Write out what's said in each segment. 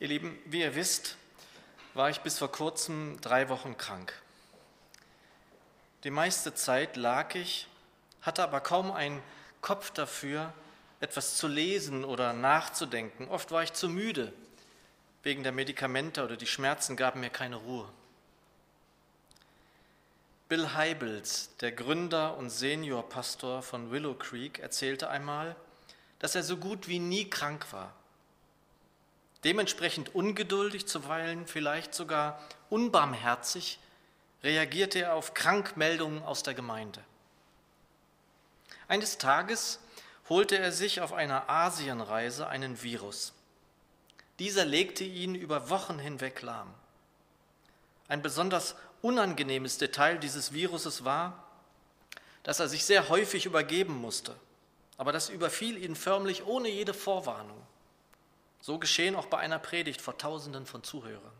Ihr Lieben, wie ihr wisst, war ich bis vor kurzem drei Wochen krank. Die meiste Zeit lag ich, hatte aber kaum einen Kopf dafür, etwas zu lesen oder nachzudenken. Oft war ich zu müde wegen der Medikamente oder die Schmerzen gaben mir keine Ruhe. Bill Heibels, der Gründer und Seniorpastor von Willow Creek, erzählte einmal, dass er so gut wie nie krank war Dementsprechend ungeduldig, zuweilen vielleicht sogar unbarmherzig, reagierte er auf Krankmeldungen aus der Gemeinde. Eines Tages holte er sich auf einer Asienreise einen Virus. Dieser legte ihn über Wochen hinweg lahm. Ein besonders unangenehmes Detail dieses Viruses war, dass er sich sehr häufig übergeben musste, aber das überfiel ihn förmlich ohne jede Vorwarnung. So geschehen auch bei einer Predigt vor Tausenden von Zuhörern.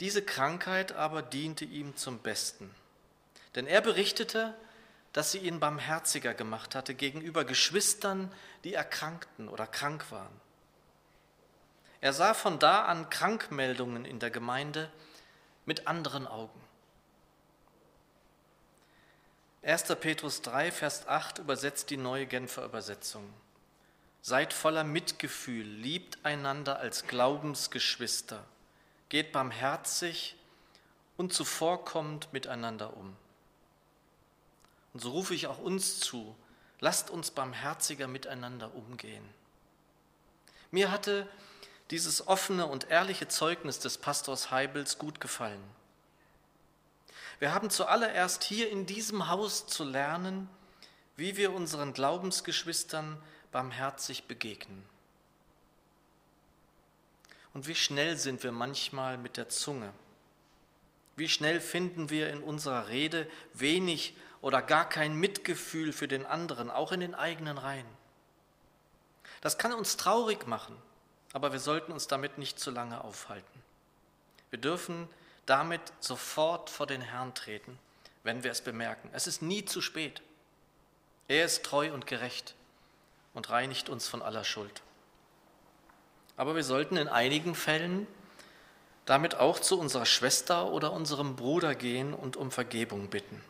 Diese Krankheit aber diente ihm zum Besten, denn er berichtete, dass sie ihn barmherziger gemacht hatte gegenüber Geschwistern, die erkrankten oder krank waren. Er sah von da an Krankmeldungen in der Gemeinde mit anderen Augen. 1. Petrus 3, Vers 8 übersetzt die neue Genfer Übersetzung. Seid voller Mitgefühl, liebt einander als Glaubensgeschwister, geht barmherzig und zuvorkommend miteinander um. Und so rufe ich auch uns zu, lasst uns barmherziger miteinander umgehen. Mir hatte dieses offene und ehrliche Zeugnis des Pastors Heibels gut gefallen. Wir haben zuallererst hier in diesem Haus zu lernen, wie wir unseren Glaubensgeschwistern barmherzig begegnen. Und wie schnell sind wir manchmal mit der Zunge? Wie schnell finden wir in unserer Rede wenig oder gar kein Mitgefühl für den anderen, auch in den eigenen Reihen? Das kann uns traurig machen, aber wir sollten uns damit nicht zu lange aufhalten. Wir dürfen damit sofort vor den Herrn treten, wenn wir es bemerken. Es ist nie zu spät. Er ist treu und gerecht und reinigt uns von aller Schuld. Aber wir sollten in einigen Fällen damit auch zu unserer Schwester oder unserem Bruder gehen und um Vergebung bitten.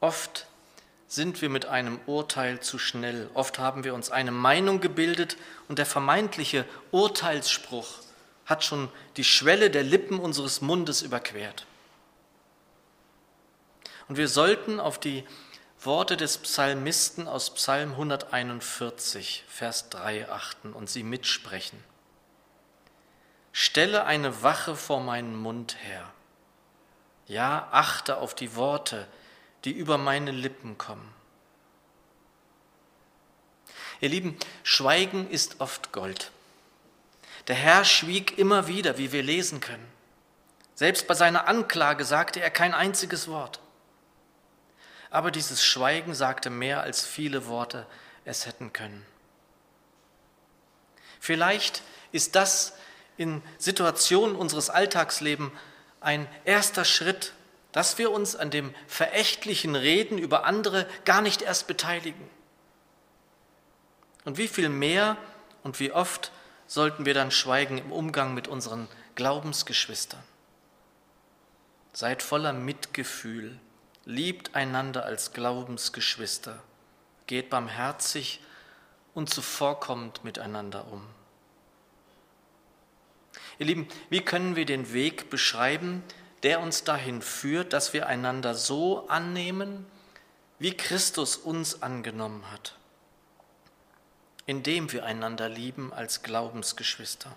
Oft sind wir mit einem Urteil zu schnell. Oft haben wir uns eine Meinung gebildet und der vermeintliche Urteilsspruch hat schon die Schwelle der Lippen unseres Mundes überquert. Und wir sollten auf die Worte des Psalmisten aus Psalm 141, Vers 3 achten und sie mitsprechen. Stelle eine Wache vor meinen Mund her. Ja, achte auf die Worte, die über meine Lippen kommen. Ihr Lieben, Schweigen ist oft Gold. Der Herr schwieg immer wieder, wie wir lesen können. Selbst bei seiner Anklage sagte er kein einziges Wort. Aber dieses Schweigen sagte mehr als viele Worte es hätten können. Vielleicht ist das in Situationen unseres Alltagslebens ein erster Schritt, dass wir uns an dem verächtlichen Reden über andere gar nicht erst beteiligen. Und wie viel mehr und wie oft sollten wir dann schweigen im Umgang mit unseren Glaubensgeschwistern? Seid voller Mitgefühl Liebt einander als Glaubensgeschwister, geht barmherzig und zuvorkommend miteinander um. Ihr Lieben, wie können wir den Weg beschreiben, der uns dahin führt, dass wir einander so annehmen, wie Christus uns angenommen hat, indem wir einander lieben als Glaubensgeschwister?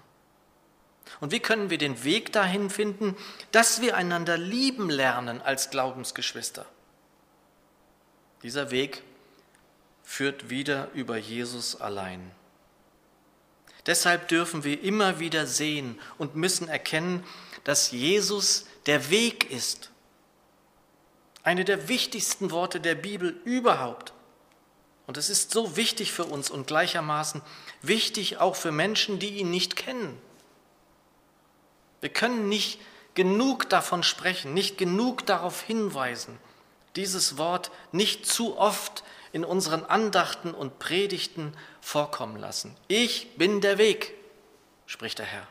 Und wie können wir den Weg dahin finden, dass wir einander lieben lernen als Glaubensgeschwister? Dieser Weg führt wieder über Jesus allein. Deshalb dürfen wir immer wieder sehen und müssen erkennen, dass Jesus der Weg ist. Eine der wichtigsten Worte der Bibel überhaupt. Und es ist so wichtig für uns und gleichermaßen wichtig auch für Menschen, die ihn nicht kennen. Wir können nicht genug davon sprechen, nicht genug darauf hinweisen, dieses Wort nicht zu oft in unseren Andachten und Predigten vorkommen lassen. Ich bin der Weg, spricht der Herr.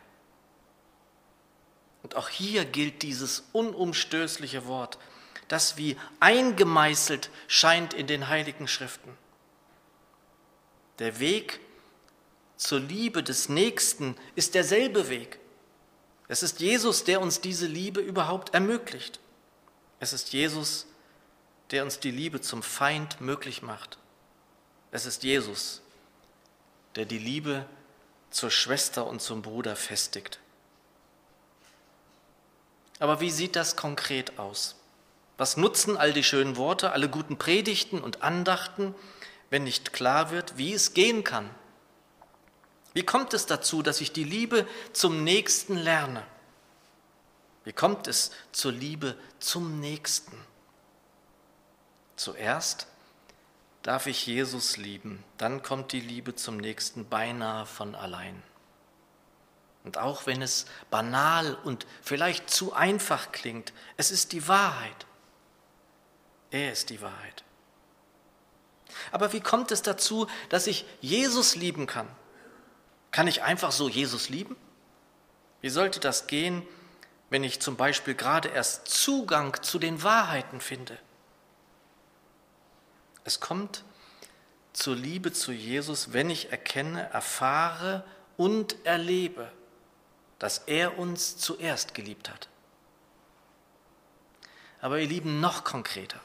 Und auch hier gilt dieses unumstößliche Wort, das wie eingemeißelt scheint in den heiligen Schriften. Der Weg zur Liebe des Nächsten ist derselbe Weg. Es ist Jesus, der uns diese Liebe überhaupt ermöglicht. Es ist Jesus, der uns die Liebe zum Feind möglich macht. Es ist Jesus, der die Liebe zur Schwester und zum Bruder festigt. Aber wie sieht das konkret aus? Was nutzen all die schönen Worte, alle guten Predigten und Andachten, wenn nicht klar wird, wie es gehen kann? Wie kommt es dazu, dass ich die Liebe zum Nächsten lerne? Wie kommt es zur Liebe zum Nächsten? Zuerst darf ich Jesus lieben, dann kommt die Liebe zum Nächsten beinahe von allein. Und auch wenn es banal und vielleicht zu einfach klingt, es ist die Wahrheit. Er ist die Wahrheit. Aber wie kommt es dazu, dass ich Jesus lieben kann? Kann ich einfach so Jesus lieben? Wie sollte das gehen, wenn ich zum Beispiel gerade erst Zugang zu den Wahrheiten finde? Es kommt zur Liebe zu Jesus, wenn ich erkenne, erfahre und erlebe, dass er uns zuerst geliebt hat. Aber ihr Lieben, noch konkreter.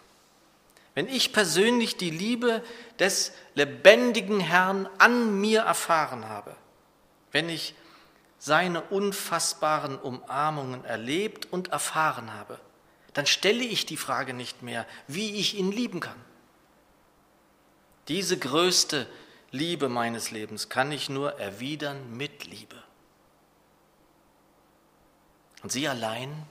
Wenn ich persönlich die Liebe des lebendigen Herrn an mir erfahren habe, wenn ich seine unfassbaren Umarmungen erlebt und erfahren habe, dann stelle ich die Frage nicht mehr, wie ich ihn lieben kann. Diese größte Liebe meines Lebens kann ich nur erwidern mit Liebe. Und sie allein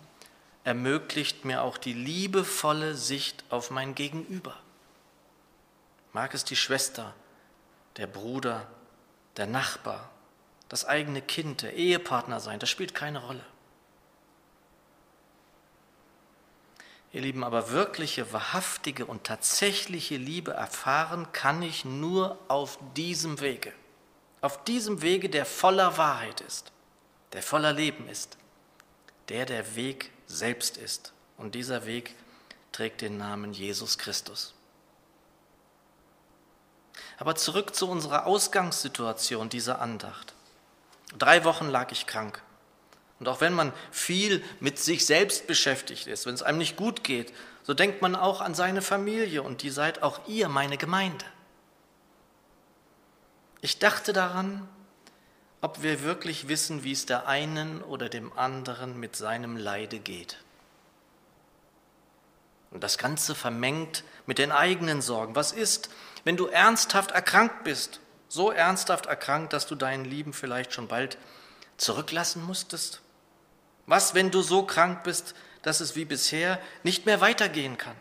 ermöglicht mir auch die liebevolle Sicht auf mein Gegenüber. Mag es die Schwester, der Bruder, der Nachbar, das eigene Kind, der Ehepartner sein, das spielt keine Rolle. Ihr Lieben, aber wirkliche, wahrhaftige und tatsächliche Liebe erfahren kann ich nur auf diesem Wege. Auf diesem Wege, der voller Wahrheit ist, der voller Leben ist, der der Weg selbst ist. Und dieser Weg trägt den Namen Jesus Christus. Aber zurück zu unserer Ausgangssituation dieser Andacht. Drei Wochen lag ich krank. Und auch wenn man viel mit sich selbst beschäftigt ist, wenn es einem nicht gut geht, so denkt man auch an seine Familie und die seid auch ihr meine Gemeinde. Ich dachte daran, ob wir wirklich wissen, wie es der einen oder dem anderen mit seinem Leide geht. Und das Ganze vermengt mit den eigenen Sorgen. Was ist, wenn du ernsthaft erkrankt bist? So ernsthaft erkrankt, dass du deinen Lieben vielleicht schon bald zurücklassen musstest? Was, wenn du so krank bist, dass es wie bisher nicht mehr weitergehen kann?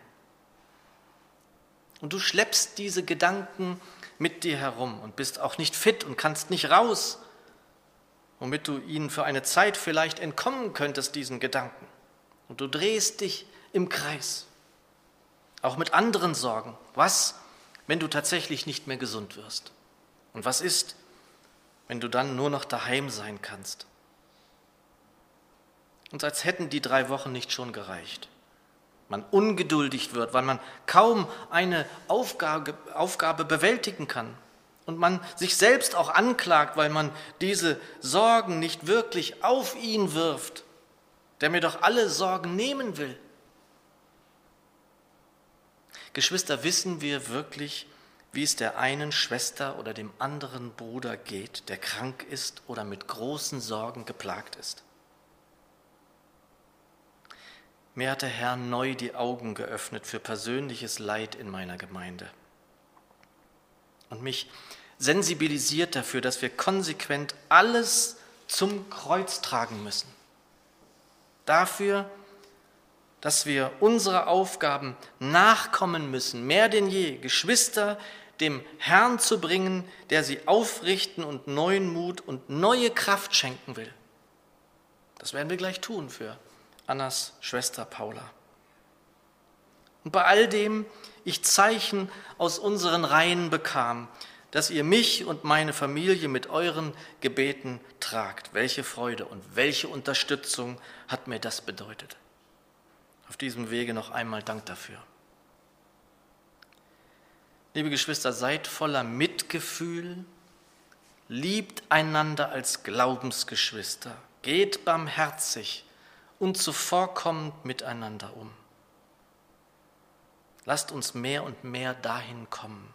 Und du schleppst diese Gedanken mit dir herum und bist auch nicht fit und kannst nicht raus, womit du ihnen für eine Zeit vielleicht entkommen könntest, diesen Gedanken. Und du drehst dich im Kreis, auch mit anderen Sorgen. Was, wenn du tatsächlich nicht mehr gesund wirst? Und was ist, wenn du dann nur noch daheim sein kannst? und als hätten die drei Wochen nicht schon gereicht. Man ungeduldig wird, weil man kaum eine Aufgabe, Aufgabe bewältigen kann. Und man sich selbst auch anklagt, weil man diese Sorgen nicht wirklich auf ihn wirft, der mir doch alle Sorgen nehmen will. Geschwister, wissen wir wirklich, wie es der einen Schwester oder dem anderen Bruder geht, der krank ist oder mit großen Sorgen geplagt ist? Mir hat der Herr neu die Augen geöffnet für persönliches Leid in meiner Gemeinde und mich sensibilisiert dafür, dass wir konsequent alles zum Kreuz tragen müssen. Dafür, dass wir unsere Aufgaben nachkommen müssen, mehr denn je, Geschwister dem Herrn zu bringen, der sie aufrichten und neuen Mut und neue Kraft schenken will. Das werden wir gleich tun für Annas Schwester Paula. Und bei all dem ich Zeichen aus unseren Reihen bekam, dass ihr mich und meine Familie mit euren Gebeten tragt. Welche Freude und welche Unterstützung hat mir das bedeutet. Auf diesem Wege noch einmal Dank dafür. Liebe Geschwister, seid voller Mitgefühl, liebt einander als Glaubensgeschwister, geht barmherzig und zuvorkommend miteinander um. Lasst uns mehr und mehr dahin kommen.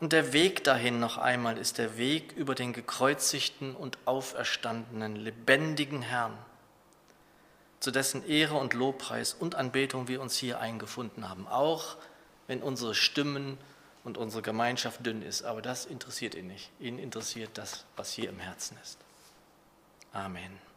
Und der Weg dahin noch einmal ist der Weg über den gekreuzigten und auferstandenen, lebendigen Herrn, zu dessen Ehre und Lobpreis und Anbetung wir uns hier eingefunden haben, auch wenn unsere Stimmen und unsere Gemeinschaft dünn ist. Aber das interessiert ihn nicht. Ihn interessiert das, was hier im Herzen ist. Amen.